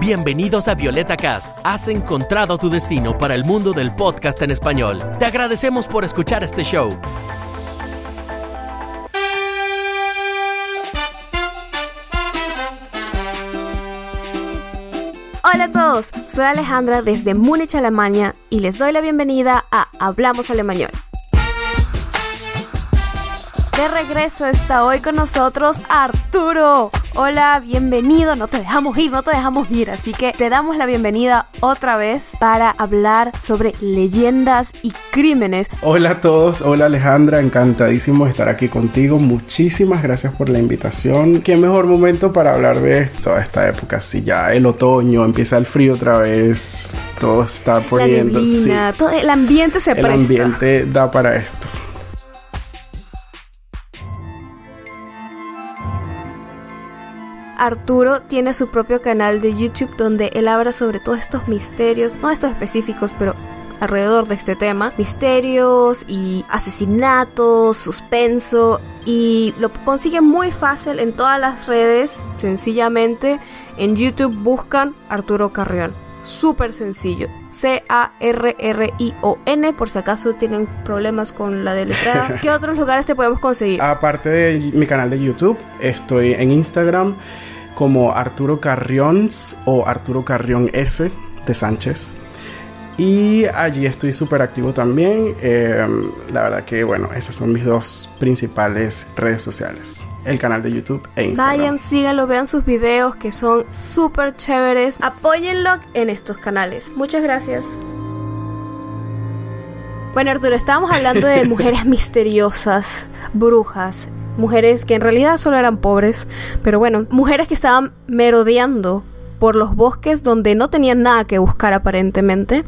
Bienvenidos a Violeta Cast. Has encontrado tu destino para el mundo del podcast en español. Te agradecemos por escuchar este show. Hola a todos, soy Alejandra desde Múnich, Alemania y les doy la bienvenida a Hablamos Alemán. De regreso está hoy con nosotros Arturo. Hola, bienvenido. No te dejamos ir, no te dejamos ir. Así que te damos la bienvenida otra vez para hablar sobre leyendas y crímenes. Hola a todos, hola Alejandra, encantadísimo de estar aquí contigo. Muchísimas gracias por la invitación. Qué mejor momento para hablar de esto, esta época. Si ya el otoño empieza el frío otra vez, todo está poniendo. La todo el ambiente se presta. El ambiente da para esto. Arturo tiene su propio canal de YouTube donde él habla sobre todos estos misterios, no estos específicos, pero alrededor de este tema, misterios y asesinatos, suspenso y lo consiguen muy fácil en todas las redes, sencillamente en YouTube buscan Arturo Carrión. Súper sencillo. C-A-R-R-I-O-N, por si acaso tienen problemas con la deletrada. ¿Qué otros lugares te podemos conseguir? Aparte de mi canal de YouTube, estoy en Instagram como Arturo Carrions o Arturo Carrión S de Sánchez. Y allí estoy súper activo también. Em, la verdad que, bueno, esas son mis dos principales redes sociales. El canal de YouTube e Instagram. Vayan, síganlo, vean sus videos que son súper chéveres. Apóyenlo en estos canales. Muchas gracias. Bueno, Arturo, estábamos hablando de mujeres misteriosas, brujas, mujeres que en realidad solo eran pobres, pero bueno, mujeres que estaban merodeando por los bosques donde no tenían nada que buscar aparentemente.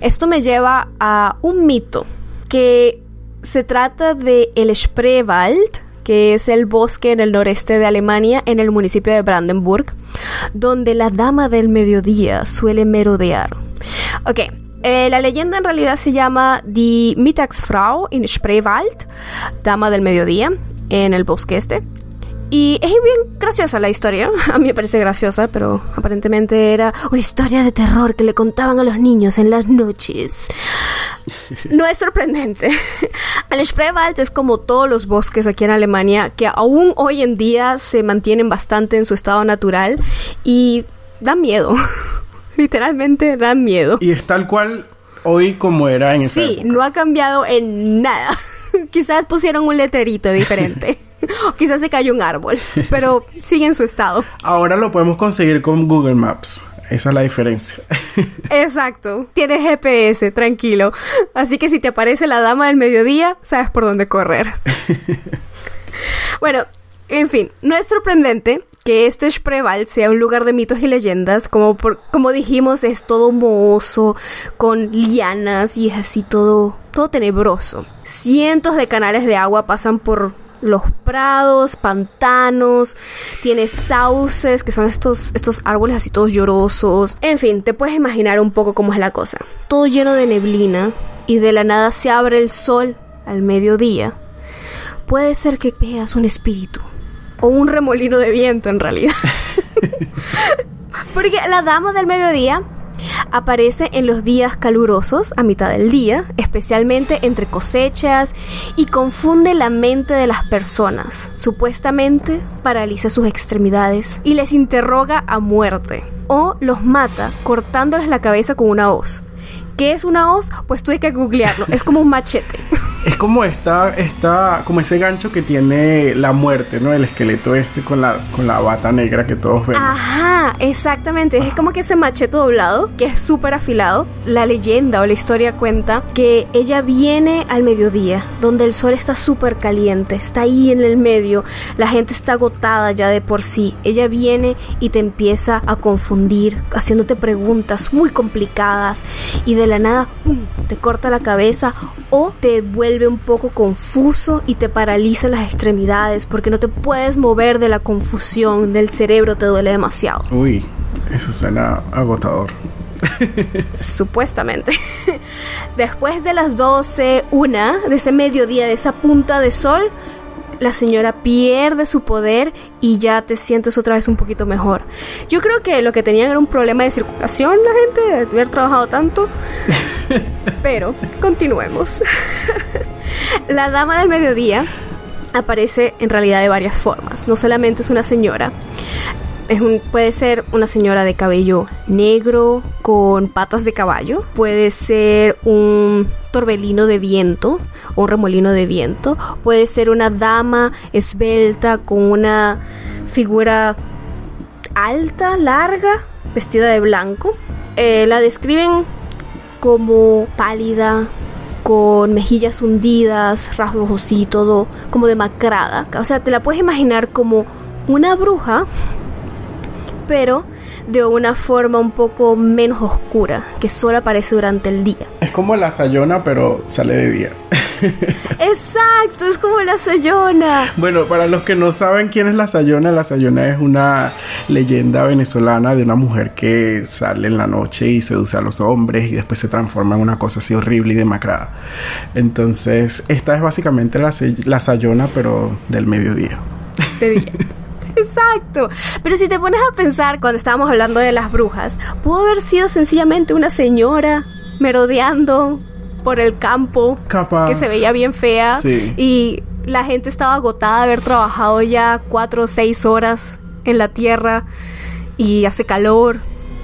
Esto me lleva a un mito que se trata de el Spreewald, que es el bosque en el noreste de Alemania, en el municipio de Brandenburg, donde la dama del mediodía suele merodear. Ok, eh, la leyenda en realidad se llama Die Mittagsfrau in Spreewald, dama del mediodía, en el bosque este. Y es bien graciosa la historia, a mí me parece graciosa, pero aparentemente era una historia de terror que le contaban a los niños en las noches. No es sorprendente. El Spreewald es como todos los bosques aquí en Alemania que aún hoy en día se mantienen bastante en su estado natural y dan miedo. Literalmente dan miedo. Y es tal cual hoy como era en esa Sí, no ha cambiado en nada. Quizás pusieron un letrerito diferente. Quizás se cayó un árbol, pero sigue en su estado. Ahora lo podemos conseguir con Google Maps. Esa es la diferencia. Exacto. Tienes GPS, tranquilo. Así que si te aparece la dama del mediodía, sabes por dónde correr. bueno, en fin, no es sorprendente que este Spreewald sea un lugar de mitos y leyendas, como, como dijimos, es todo mohoso, con lianas y es así todo, todo tenebroso. Cientos de canales de agua pasan por los prados, pantanos, tiene sauces, que son estos, estos árboles así todos llorosos. En fin, te puedes imaginar un poco cómo es la cosa. Todo lleno de neblina y de la nada se abre el sol al mediodía. Puede ser que veas un espíritu o un remolino de viento en realidad. Porque la dama del mediodía aparece en los días calurosos a mitad del día, especialmente entre cosechas, y confunde la mente de las personas. Supuestamente paraliza sus extremidades y les interroga a muerte, o los mata cortándoles la cabeza con una hoz. ¿Qué es una hoz? Pues tuve que googlearlo. Es como un machete. Es como esta, esta, como ese gancho que tiene la muerte, ¿no? El esqueleto este con la, con la bata negra que todos ven. Ajá, exactamente. Es como que ese machete doblado, que es súper afilado. La leyenda o la historia cuenta que ella viene al mediodía, donde el sol está súper caliente, está ahí en el medio, la gente está agotada ya de por sí. Ella viene y te empieza a confundir, haciéndote preguntas muy complicadas y de la nada, ¡pum!, te corta la cabeza o te vuelve un poco confuso y te paraliza las extremidades porque no te puedes mover de la confusión del cerebro, te duele demasiado. Uy, eso suena agotador. Supuestamente. Después de las 12, una, de ese mediodía, de esa punta de sol, la señora pierde su poder y ya te sientes otra vez un poquito mejor. Yo creo que lo que tenían era un problema de circulación la gente, de haber trabajado tanto. Pero continuemos. la dama del mediodía aparece en realidad de varias formas. No solamente es una señora. Puede ser una señora de cabello negro con patas de caballo. Puede ser un torbelino de viento o un remolino de viento. Puede ser una dama esbelta con una figura alta, larga, vestida de blanco. Eh, la describen como pálida, con mejillas hundidas, rasgos así, todo como demacrada. O sea, te la puedes imaginar como una bruja, pero de una forma un poco menos oscura, que solo aparece durante el día. Es como la sayona, pero sale de día. Exacto, es como la Sayona. Bueno, para los que no saben quién es la Sayona, la Sayona es una leyenda venezolana de una mujer que sale en la noche y seduce a los hombres y después se transforma en una cosa así horrible y demacrada. Entonces, esta es básicamente la, la Sayona, pero del mediodía. De día. Exacto. Pero si te pones a pensar, cuando estábamos hablando de las brujas, pudo haber sido sencillamente una señora merodeando por el campo que se veía bien fea y la gente estaba agotada de haber trabajado ya cuatro o seis horas en la tierra y hace calor,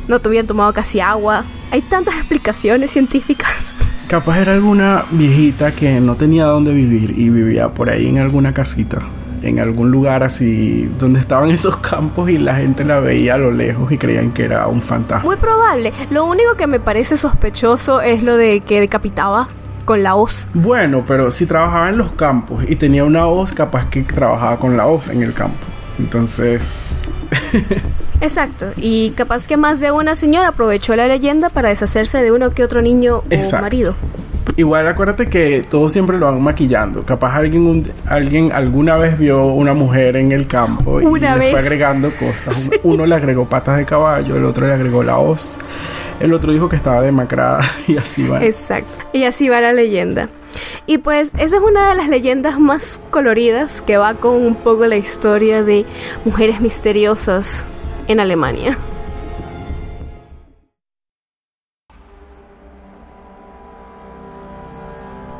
no te habían tomado casi agua. Hay tantas explicaciones científicas. Capaz era alguna viejita que no tenía dónde vivir y vivía por ahí en alguna casita en algún lugar así donde estaban esos campos y la gente la veía a lo lejos y creían que era un fantasma. Muy probable. Lo único que me parece sospechoso es lo de que decapitaba con la hoz. Bueno, pero si trabajaba en los campos y tenía una hoz, capaz que trabajaba con la hoz en el campo. Entonces... Exacto, y capaz que más de una señora aprovechó la leyenda para deshacerse de uno que otro niño o marido. Igual acuérdate que todos siempre lo van maquillando. Capaz alguien, alguien alguna vez vio una mujer en el campo y le fue agregando cosas. Uno le agregó patas de caballo, el otro le agregó la hoz, el otro dijo que estaba demacrada y así va. Exacto. Y así va la leyenda. Y pues esa es una de las leyendas más coloridas que va con un poco la historia de mujeres misteriosas en Alemania.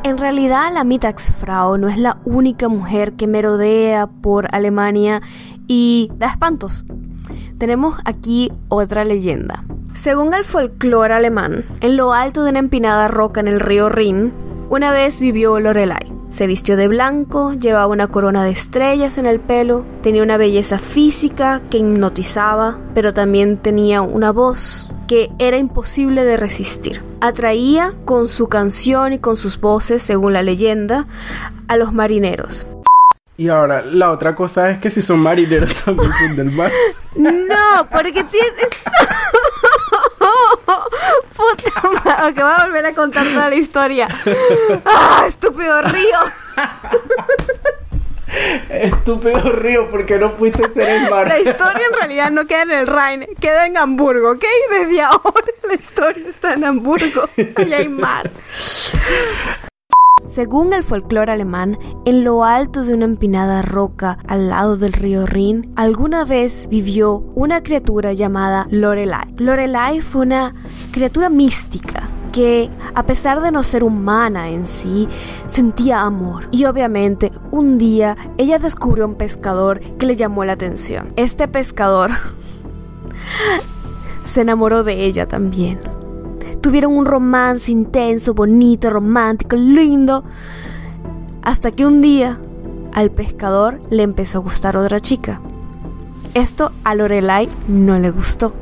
En realidad la Mittagsfrau no es la única mujer que merodea por Alemania y da espantos. Tenemos aquí otra leyenda. Según el folclore alemán, en lo alto de una empinada roca en el río Rin, una vez vivió Lorelai. Se vistió de blanco, llevaba una corona de estrellas en el pelo, tenía una belleza física que hipnotizaba, pero también tenía una voz que era imposible de resistir. Atraía con su canción y con sus voces, según la leyenda, a los marineros. Y ahora, la otra cosa es que si son marineros también son del mar. No, porque tienes... Puta Ok, voy a volver a contar toda la historia. ¡Ah, estúpido río! Estúpido río, porque no fuiste ser el mar. La historia en realidad no queda en el Rhein, queda en Hamburgo, ¿ok? Desde ahora la historia está en Hamburgo. Allá hay mar. Según el folclore alemán, en lo alto de una empinada roca al lado del río Rin, alguna vez vivió una criatura llamada Lorelai. Lorelai fue una criatura mística que, a pesar de no ser humana en sí, sentía amor. Y obviamente, un día ella descubrió un pescador que le llamó la atención. Este pescador se enamoró de ella también. Tuvieron un romance intenso, bonito, romántico, lindo. Hasta que un día al pescador le empezó a gustar otra chica. Esto a Lorelai no le gustó.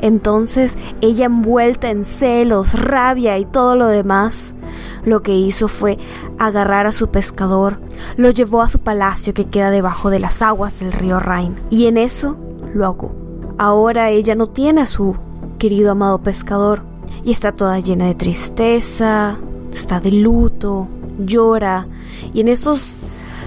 Entonces ella envuelta en celos, rabia y todo lo demás, lo que hizo fue agarrar a su pescador, lo llevó a su palacio que queda debajo de las aguas del río Rhin y en eso lo ahogó. Ahora ella no tiene a su querido amado pescador, y está toda llena de tristeza, está de luto, llora y en esos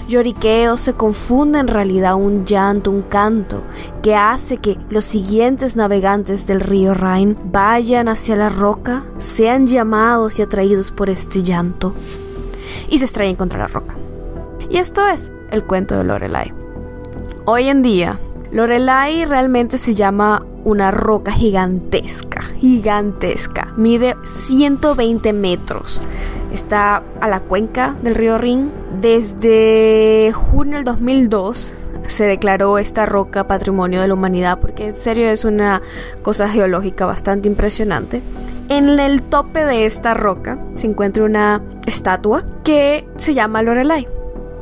lloriqueos se confunde en realidad un llanto, un canto, que hace que los siguientes navegantes del río Rhin vayan hacia la roca, sean llamados y atraídos por este llanto y se estrellen contra la roca. Y esto es el cuento de Lorelai. Hoy en día, Lorelai realmente se llama una roca gigantesca, gigantesca. Mide 120 metros. Está a la cuenca del río Rin. Desde junio del 2002 se declaró esta roca patrimonio de la humanidad porque en serio es una cosa geológica bastante impresionante. En el tope de esta roca se encuentra una estatua que se llama Lorelai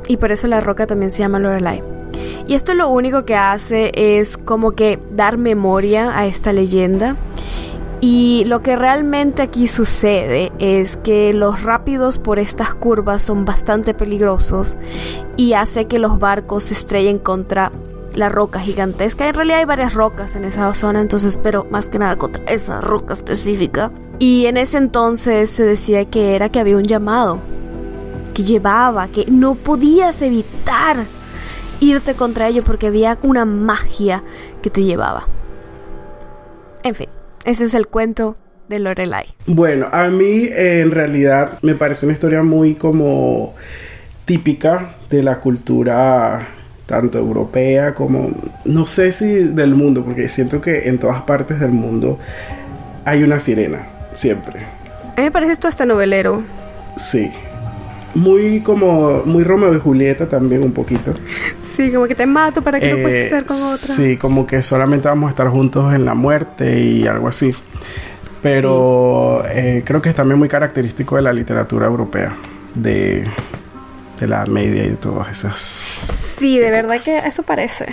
y por eso la roca también se llama Lorelai. Y esto lo único que hace es como que dar memoria a esta leyenda. Y lo que realmente aquí sucede es que los rápidos por estas curvas son bastante peligrosos y hace que los barcos se estrellen contra la roca gigantesca. En realidad hay varias rocas en esa zona, entonces, pero más que nada contra esa roca específica. Y en ese entonces se decía que era que había un llamado que llevaba, que no podías evitar irte contra ello porque había una magia que te llevaba. En fin, ese es el cuento de Lorelai. Bueno, a mí en realidad me parece una historia muy como típica de la cultura tanto europea como no sé si del mundo, porque siento que en todas partes del mundo hay una sirena, siempre. A mí me parece esto hasta novelero. Sí, muy como muy Romeo y Julieta también un poquito. Sí, como que te mato para que no puedas eh, estar con otra. Sí, como que solamente vamos a estar juntos en la muerte y algo así. Pero eh, creo que es también muy característico de la literatura europea, de, de la media y de todas esas. Sí, de verdad que eso parece.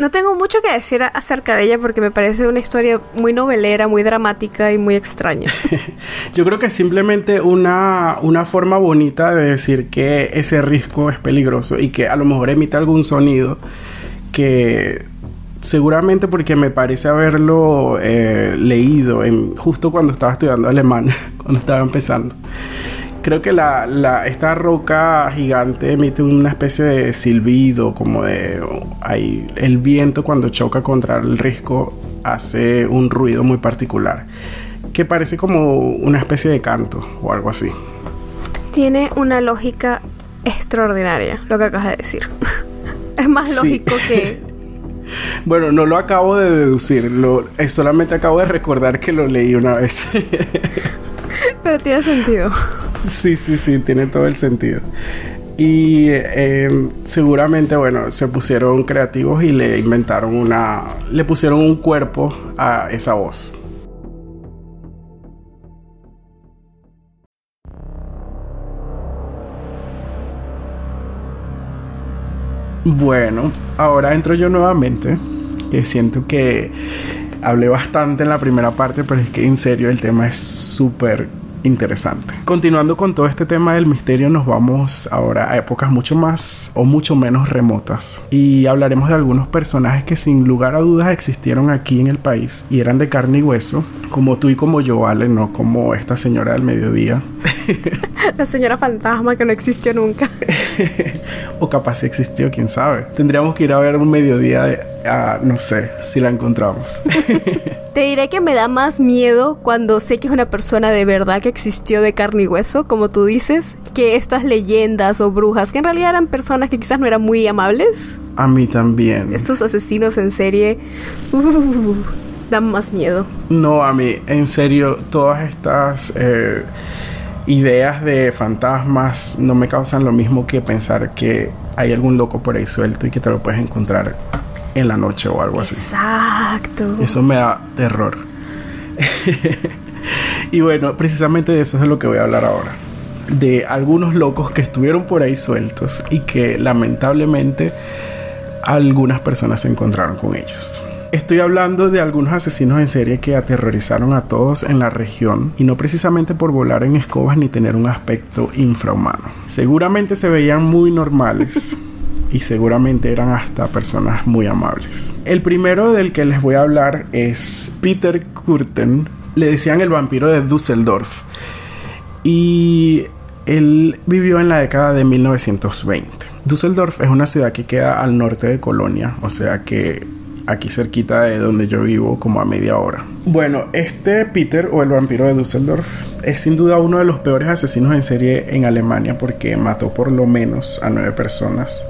No tengo mucho que decir acerca de ella porque me parece una historia muy novelera, muy dramática y muy extraña. Yo creo que es simplemente una, una forma bonita de decir que ese risco es peligroso y que a lo mejor emite algún sonido que seguramente porque me parece haberlo eh, leído en, justo cuando estaba estudiando alemán, cuando estaba empezando creo que la, esta roca gigante emite una especie de silbido, como de ahí, el viento cuando choca contra el risco hace un ruido muy particular, que parece como una especie de canto o algo así. Tiene una lógica extraordinaria lo que acabas de decir. es más lógico que... bueno, no lo acabo de deducir, lo, solamente acabo de recordar que lo leí una vez. Pero tiene sentido. Sí, sí, sí, tiene todo el sentido. Y eh, seguramente, bueno, se pusieron creativos y le inventaron una. le pusieron un cuerpo a esa voz. Bueno, ahora entro yo nuevamente, que siento que hablé bastante en la primera parte, pero es que en serio el tema es súper interesante. Continuando con todo este tema del misterio, nos vamos ahora a épocas mucho más o mucho menos remotas y hablaremos de algunos personajes que sin lugar a dudas existieron aquí en el país y eran de carne y hueso, como tú y como yo, Ale, no como esta señora del mediodía. La señora fantasma que no existió nunca. o capaz si existió, quién sabe. Tendríamos que ir a ver un mediodía de, no sé si la encontramos. Te diré que me da más miedo cuando sé que es una persona de verdad que existió de carne y hueso, como tú dices, que estas leyendas o brujas, que en realidad eran personas que quizás no eran muy amables. A mí también. Estos asesinos en serie uh, dan más miedo. No, a mí, en serio, todas estas eh, ideas de fantasmas no me causan lo mismo que pensar que hay algún loco por ahí suelto y que te lo puedes encontrar en la noche o algo así. Exacto. Eso me da terror. y bueno, precisamente de eso es de lo que voy a hablar ahora. De algunos locos que estuvieron por ahí sueltos y que lamentablemente algunas personas se encontraron con ellos. Estoy hablando de algunos asesinos en serie que aterrorizaron a todos en la región y no precisamente por volar en escobas ni tener un aspecto infrahumano. Seguramente se veían muy normales. y seguramente eran hasta personas muy amables. El primero del que les voy a hablar es Peter Kurten, le decían el vampiro de Düsseldorf y él vivió en la década de 1920. Düsseldorf es una ciudad que queda al norte de Colonia, o sea que aquí cerquita de donde yo vivo, como a media hora. Bueno, este Peter o el vampiro de Düsseldorf es sin duda uno de los peores asesinos en serie en Alemania porque mató por lo menos a nueve personas,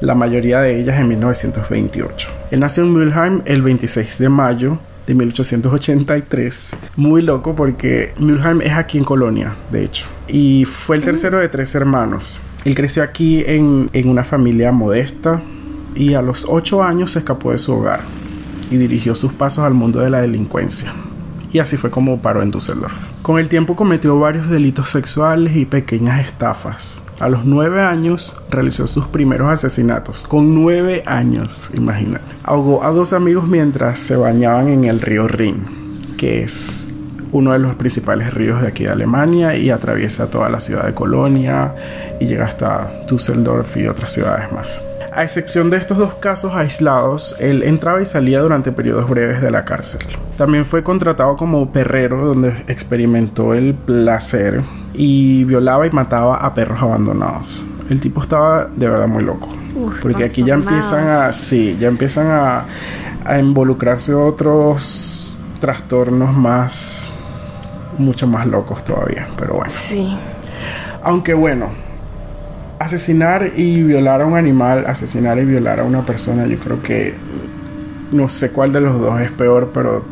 la mayoría de ellas en 1928. Él nació en Mülheim el 26 de mayo de 1883. Muy loco porque Mülheim es aquí en Colonia, de hecho. Y fue el tercero de tres hermanos. Él creció aquí en, en una familia modesta y a los ocho años se escapó de su hogar y dirigió sus pasos al mundo de la delincuencia. Y así fue como paró en Düsseldorf. Con el tiempo cometió varios delitos sexuales y pequeñas estafas. A los nueve años realizó sus primeros asesinatos. Con nueve años, imagínate. Ahogó a dos amigos mientras se bañaban en el río Rin, que es uno de los principales ríos de aquí de Alemania y atraviesa toda la ciudad de Colonia y llega hasta Düsseldorf y otras ciudades más. A excepción de estos dos casos aislados, él entraba y salía durante periodos breves de la cárcel. También fue contratado como perrero, donde experimentó el placer y violaba y mataba a perros abandonados. El tipo estaba de verdad muy loco. porque aquí ya empiezan a. Sí, ya empiezan a, a involucrarse otros trastornos más. mucho más locos todavía. Pero bueno. Sí. Aunque bueno, asesinar y violar a un animal, asesinar y violar a una persona, yo creo que no sé cuál de los dos es peor, pero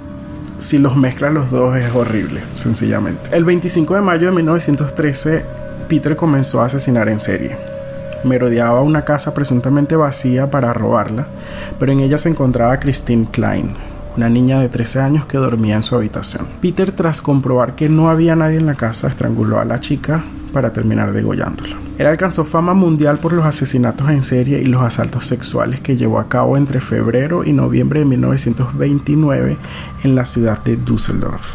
si los mezclan los dos es horrible, sencillamente. El 25 de mayo de 1913, Peter comenzó a asesinar en serie. Merodeaba una casa presuntamente vacía para robarla, pero en ella se encontraba Christine Klein, una niña de 13 años que dormía en su habitación. Peter, tras comprobar que no había nadie en la casa, estranguló a la chica para terminar degollándola. Él alcanzó fama mundial por los asesinatos en serie y los asaltos sexuales que llevó a cabo entre febrero y noviembre de 1929 en la ciudad de Düsseldorf,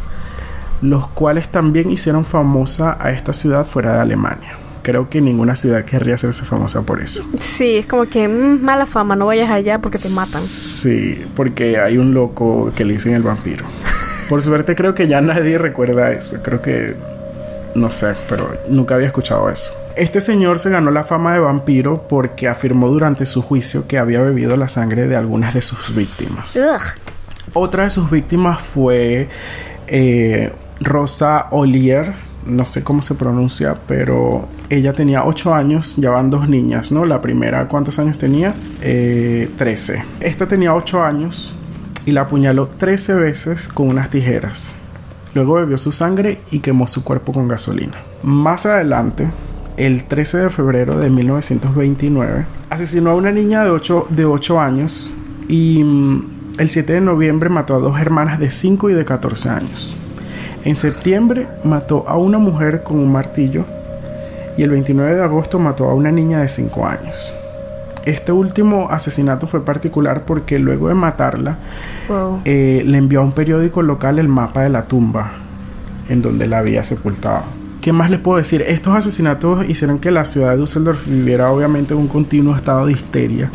los cuales también hicieron famosa a esta ciudad fuera de Alemania. Creo que ninguna ciudad querría hacerse famosa por eso. Sí, es como que mm, mala fama, no vayas allá porque te matan. Sí, porque hay un loco que le dicen el vampiro. Por suerte creo que ya nadie recuerda eso. Creo que no sé, pero nunca había escuchado eso. Este señor se ganó la fama de vampiro porque afirmó durante su juicio que había bebido la sangre de algunas de sus víctimas. Otra de sus víctimas fue eh, Rosa Olier, no sé cómo se pronuncia, pero ella tenía 8 años, ya van dos niñas, ¿no? La primera, ¿cuántos años tenía? Eh, 13. Esta tenía 8 años y la apuñaló 13 veces con unas tijeras. Luego bebió su sangre y quemó su cuerpo con gasolina. Más adelante, el 13 de febrero de 1929, asesinó a una niña de 8, de 8 años y mm, el 7 de noviembre mató a dos hermanas de 5 y de 14 años. En septiembre mató a una mujer con un martillo y el 29 de agosto mató a una niña de 5 años. Este último asesinato fue particular porque luego de matarla eh, le envió a un periódico local el mapa de la tumba en donde la había sepultado. ¿Qué más les puedo decir? Estos asesinatos hicieron que la ciudad de Düsseldorf viviera obviamente en un continuo estado de histeria.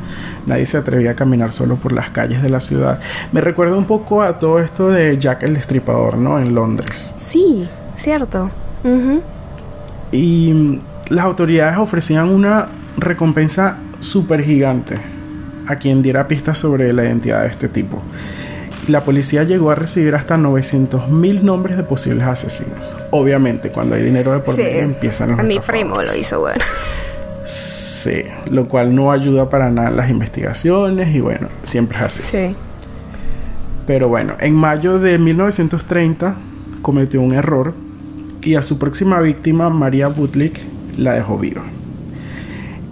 Nadie se atrevía a caminar solo por las calles de la ciudad. Me recuerda un poco a todo esto de Jack el Destripador, ¿no? En Londres. Sí, cierto. Y las autoridades ofrecían una recompensa súper gigante a quien diera pistas sobre la identidad de este tipo. La policía llegó a recibir hasta 900 mil nombres de posibles asesinos. Obviamente, cuando hay dinero de por medio empiezan los A mi primo lo hizo bueno. Sí, lo cual no ayuda para nada en las investigaciones y bueno, siempre es así. Sí. Pero bueno, en mayo de 1930 cometió un error y a su próxima víctima, María Butlik, la dejó viva.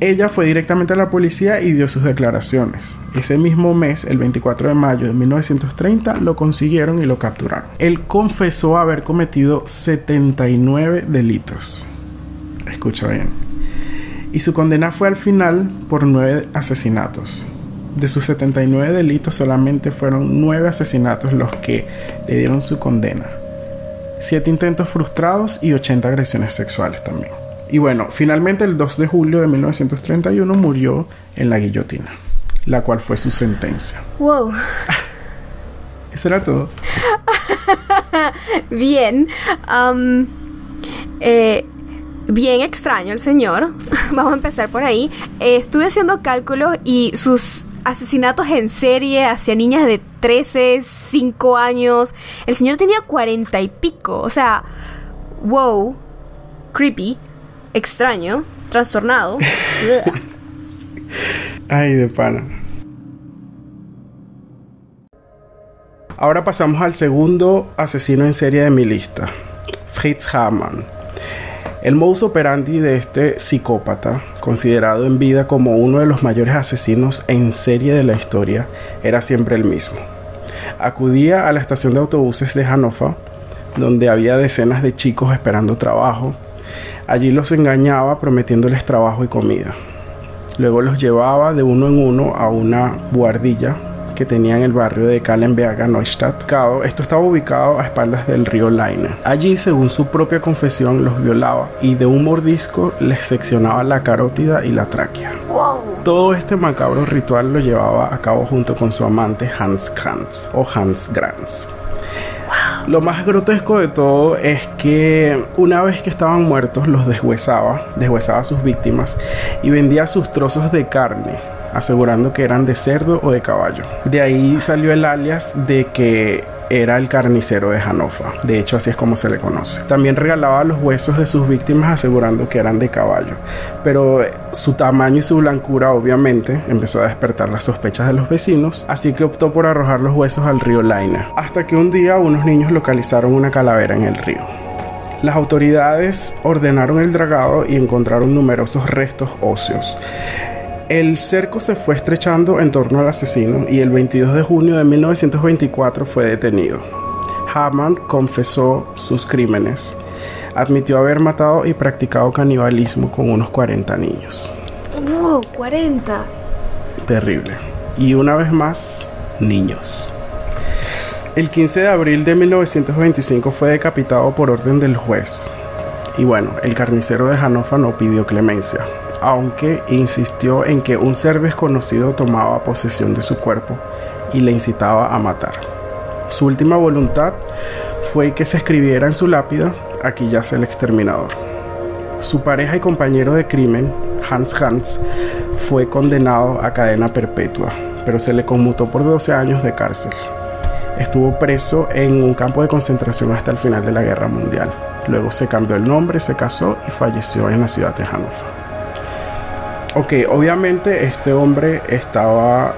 Ella fue directamente a la policía y dio sus declaraciones. Ese mismo mes, el 24 de mayo de 1930, lo consiguieron y lo capturaron. Él confesó haber cometido 79 delitos. Escucha bien. Y su condena fue al final por 9 asesinatos. De sus 79 delitos solamente fueron 9 asesinatos los que le dieron su condena. 7 intentos frustrados y 80 agresiones sexuales también. Y bueno, finalmente el 2 de julio de 1931 murió en la guillotina, la cual fue su sentencia. Wow. Eso era todo. bien. Eh, bien extraño el señor. Vamos a empezar por ahí. Eh, estuve haciendo cálculos y sus asesinatos en serie hacia niñas de 13, 5 años. El señor tenía 40 y pico. O sea, wow, creepy, extraño, trastornado. Ay, de pana. Ahora pasamos al segundo asesino en serie de mi lista, Fritz Hamann. El modus operandi de este psicópata, considerado en vida como uno de los mayores asesinos en serie de la historia, era siempre el mismo. Acudía a la estación de autobuses de Hannover, donde había decenas de chicos esperando trabajo. Allí los engañaba prometiéndoles trabajo y comida. Luego los llevaba de uno en uno a una buhardilla que tenía en el barrio de Kallenberger Neustadt. Esto estaba ubicado a espaldas del río Leine. Allí, según su propia confesión, los violaba y de un mordisco les seccionaba la carótida y la tráquea. Todo este macabro ritual lo llevaba a cabo junto con su amante Hans Kranz o Hans Granz. Lo más grotesco de todo es que una vez que estaban muertos los deshuesaba, deshuesaba a sus víctimas y vendía sus trozos de carne, asegurando que eran de cerdo o de caballo. De ahí salió el alias de que era el carnicero de Hannover. De hecho, así es como se le conoce. También regalaba los huesos de sus víctimas asegurando que eran de caballo. Pero su tamaño y su blancura obviamente empezó a despertar las sospechas de los vecinos, así que optó por arrojar los huesos al río Laina. Hasta que un día unos niños localizaron una calavera en el río. Las autoridades ordenaron el dragado y encontraron numerosos restos óseos. El cerco se fue estrechando en torno al asesino y el 22 de junio de 1924 fue detenido. Hamann confesó sus crímenes. Admitió haber matado y practicado canibalismo con unos 40 niños. ¡Wow! ¡40! Terrible. Y una vez más, niños. El 15 de abril de 1925 fue decapitado por orden del juez. Y bueno, el carnicero de Hannover no pidió clemencia aunque insistió en que un ser desconocido tomaba posesión de su cuerpo y le incitaba a matar. Su última voluntad fue que se escribiera en su lápida, aquí yace el exterminador. Su pareja y compañero de crimen, Hans Hans, fue condenado a cadena perpetua, pero se le conmutó por 12 años de cárcel. Estuvo preso en un campo de concentración hasta el final de la Guerra Mundial. Luego se cambió el nombre, se casó y falleció en la ciudad de Hannover. Ok, obviamente este hombre estaba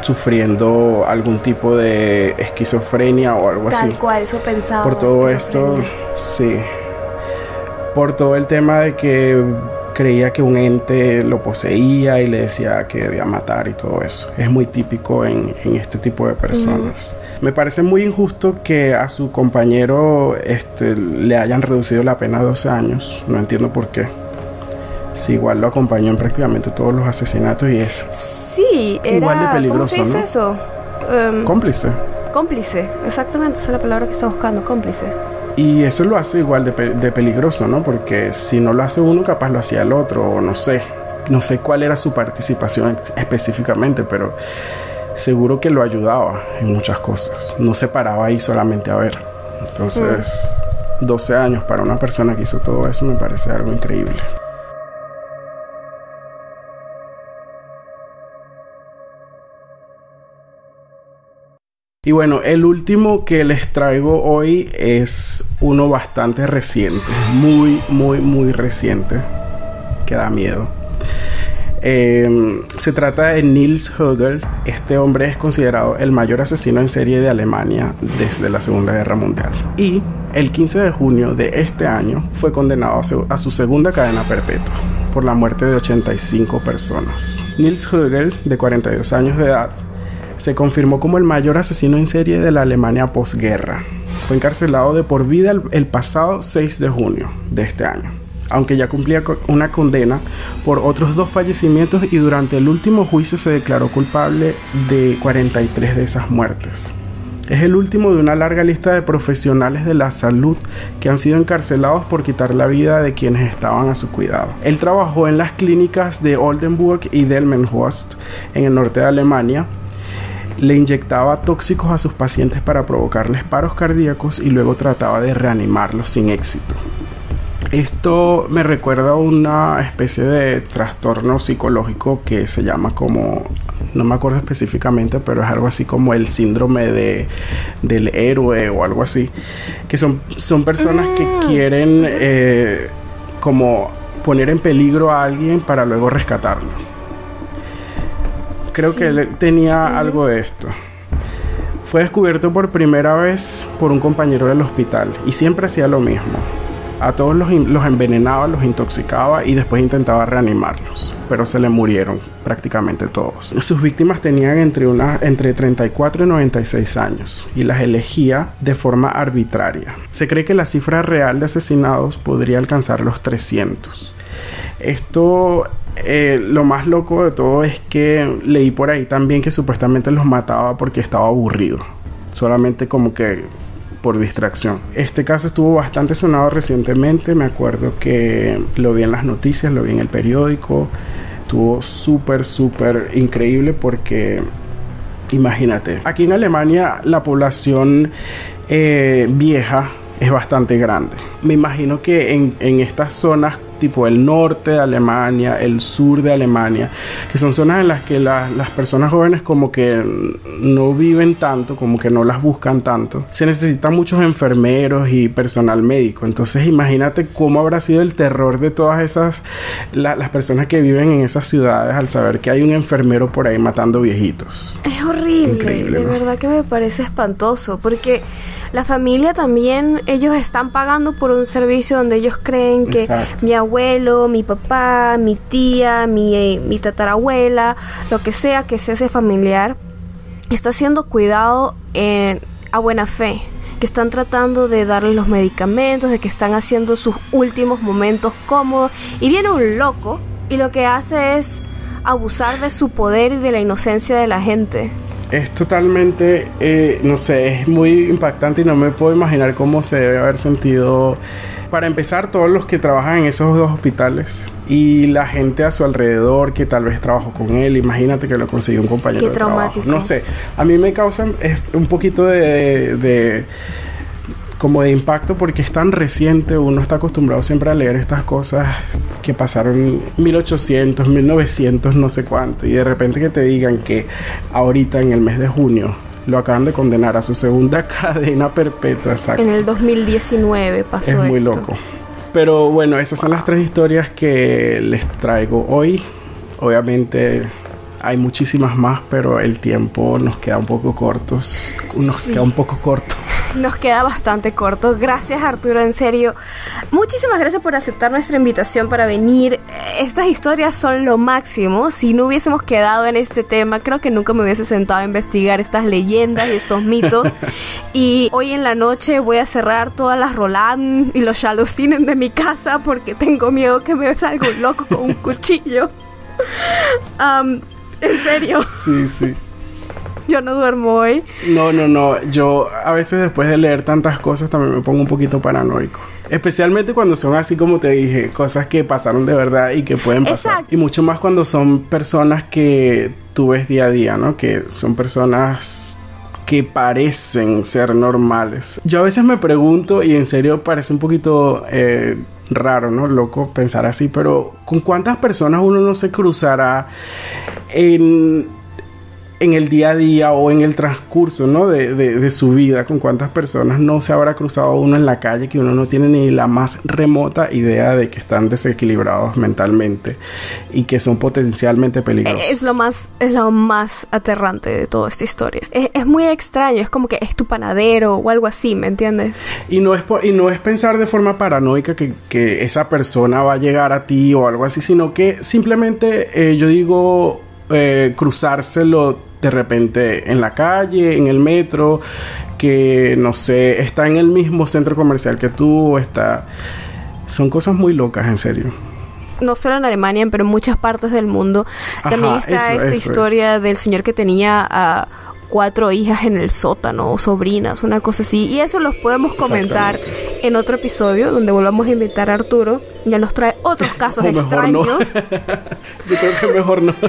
sufriendo algún tipo de esquizofrenia o algo así. Tal cual, eso pensaba. Por todo esto, sí. Por todo el tema de que creía que un ente lo poseía y le decía que debía matar y todo eso. Es muy típico en, este tipo de personas. Me parece muy injusto que a su compañero este, le hayan reducido la pena a 12 años. No entiendo por qué. Sí, igual lo acompañó en prácticamente todos los asesinatos y es sí, era, igual de peligroso. ¿Cómo se dice eso? Em, cómplice. Cómplice, exactamente, esa es la palabra que está buscando, cómplice. Y eso lo hace igual de, de peligroso, ¿no? Porque si no lo hace uno, capaz lo hacía el otro, o no sé. No sé cuál era su participación específicamente, pero seguro que lo ayudaba en muchas cosas. No se paraba ahí solamente a ver. Entonces, 12 mm. años para una persona que hizo todo eso me parece algo increíble. Y bueno, el último que les traigo hoy es uno bastante reciente, muy, muy, muy reciente, que da miedo. Em, se trata de Nils Högel. Este hombre es considerado el mayor asesino en serie de Alemania desde la Segunda Guerra Mundial. Y el 15 de junio de este año fue condenado a su segunda cadena perpetua por la muerte de 85 personas. Nils Högel, de 42 años de edad, se confirmó como el mayor asesino en serie de la Alemania posguerra. Fue encarcelado de por vida el, pasado 6 de junio de este año, aunque ya cumplía una condena por otros dos fallecimientos y durante el último juicio se declaró culpable de 43 de esas muertes. Es el último de una larga lista de profesionales de la salud que han sido encarcelados por quitar la vida de quienes estaban a su cuidado. Él trabajó en las clínicas de Oldenburg y Delmenhorst en el norte de Alemania le inyectaba tóxicos a sus pacientes para provocarles paros cardíacos y luego trataba de reanimarlos sin éxito. Esto me recuerda a una especie de trastorno psicológico que se llama como, no me acuerdo específicamente, pero es algo así como el síndrome de, del héroe o algo así, que son, son personas que Mm. quieren eh, como poner en peligro a alguien para luego rescatarlo. Creo Sí. que él tenía algo de esto. Fue descubierto por primera vez por un compañero del hospital y siempre hacía lo mismo. A todos los, los envenenaba, los intoxicaba y después intentaba reanimarlos, pero se le murieron prácticamente todos. Sus víctimas tenían entre, una, entre 34 y 96 años y las elegía de forma arbitraria. Se cree que la cifra real de asesinados podría alcanzar los 300. Esto, eh, lo más loco de todo es que leí por ahí también que supuestamente los mataba porque estaba aburrido. Solamente como que por distracción. Este caso estuvo bastante sonado recientemente. Me acuerdo que lo vi en las noticias, lo vi en el periódico. Estuvo súper, súper increíble porque imagínate, aquí en Alemania la población eh, vieja es bastante grande. Me imagino que en, en estas zonas tipo el norte de Alemania, el sur de Alemania, que son zonas en las que la- las personas jóvenes como que no viven tanto, como que no las buscan tanto, se necesitan muchos enfermeros y personal médico. Entonces imagínate cómo habrá sido el terror de todas esas, la- las personas que viven en esas ciudades al saber que hay un enfermero por ahí matando viejitos. Es horrible, Increíble, de ¿no? verdad que me parece espantoso, porque la familia también, ellos están pagando por un servicio donde ellos creen que Exacto. mi abuelo, mi papá, mi tía, mi, eh, mi tatarabuela, lo que sea que sea ese familiar, está siendo cuidado en- a buena fe que están tratando de darle los medicamentos, de que están haciendo sus últimos momentos cómodos y viene un loco y lo que hace es abusar de su poder y de la inocencia de la gente. Es totalmente, eh, no sé, es muy impactante y no me puedo imaginar cómo se debe haber sentido. Para empezar, todos los que trabajan en esos dos hospitales y la gente a su alrededor que tal vez trabajó con él, imagínate que lo consiguió un compañero Qué de trabajo. No sé, a mí me causa eh, un poquito de, de- como de impacto porque es tan reciente, uno está acostumbrado siempre a leer estas cosas que pasaron en 1800, 1900, no sé cuánto, y de repente que te digan que ahorita en el mes de junio lo acaban de condenar a su segunda cadena perpetua, exacto. En el 2019 pasó Es muy esto. loco. Pero bueno, esas son las tres historias que les traigo hoy. Obviamente hay muchísimas más, pero el tiempo nos queda un poco cortos. Nos Sí. queda un poco corto. Nos queda bastante corto. Gracias Arturo, en serio. Muchísimas gracias por aceptar nuestra invitación para venir. Estas historias son lo máximo. Si no hubiésemos quedado en este tema, creo que nunca me hubiese sentado a investigar estas leyendas y estos mitos. y hoy en la noche voy a cerrar todas las Roland y los Chalucines de mi casa porque tengo miedo que me salga un loco con un cuchillo. En serio, Sí, sí. Yo no duermo hoy. No, no, no. Yo a veces después de leer tantas cosas también me pongo un poquito paranoico. Especialmente cuando son así como te dije, cosas que pasaron de verdad y que pueden pasar. Exacto. Y mucho más cuando son personas que tú ves día a día, ¿no? Que son personas que parecen ser normales. Yo a veces me pregunto, y en serio parece un poquito eh, raro, ¿no? Loco pensar así, pero ¿con cuántas personas uno no se cruzará en en el día a día o en el transcurso ¿no? de, de- de su vida, con cuántas personas no se habrá cruzado uno en la calle que uno no tiene ni la más remota idea de que están desequilibrados mentalmente y que son potencialmente peligrosos. Es lo más, es lo más aterrante de toda esta historia. Es, es muy extraño, es como que es tu panadero o algo así, ¿me entiendes? Y no es, por- y no es pensar de forma paranoica que, que esa persona va a llegar a ti o algo así, sino que simplemente eh, yo digo eh, cruzárselo de repente en la calle, en el metro, que no sé, está en el mismo centro comercial que tú, está... Son cosas muy locas, en serio. No solo en Alemania, pero en muchas partes del mundo. También está eso- esta eso historia del señor que tenía a cuatro hijas en el sótano o sobrinas, una cosa así. Y eso los podemos comentar en otro episodio donde volvamos a invitar a Arturo. Ya nos trae otros casos O mejor no. extraños. Yo creo que mejor no.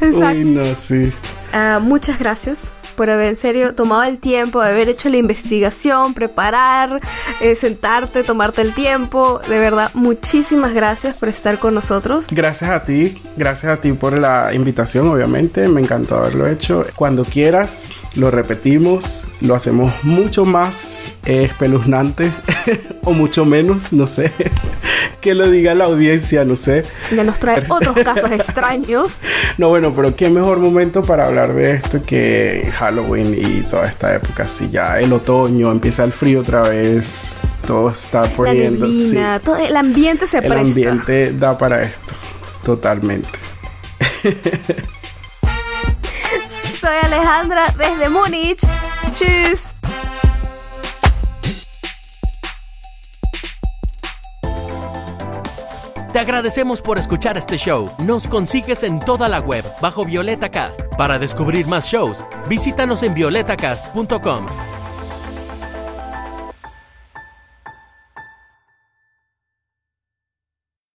Uy, no, sí. Ah, muchas gracias por haber en serio tomado el tiempo, de haber hecho la investigación, preparar, eh, sentarte, tomarte el tiempo. De verdad, muchísimas gracias por estar con nosotros. Gracias a ti, gracias a ti por la invitación, obviamente. Me encantó haberlo hecho. Cuando quieras, lo repetimos, lo hacemos mucho más espeluznante o mucho menos, no sé. Que lo diga la audiencia, no sé. Ya nos trae otros casos extraños. No, bueno, pero qué mejor momento para hablar de esto que Halloween y toda esta época. Si ya el otoño empieza el frío otra vez, todo está poniendo. La todo el ambiente se presta. El ambiente da para esto, totalmente. Soy Alejandra desde Múnich. Tschüss. Te agradecemos por escuchar este show. Nos consigues en toda la web bajo Violeta Cast. Para descubrir más shows, visítanos en violetacast.com.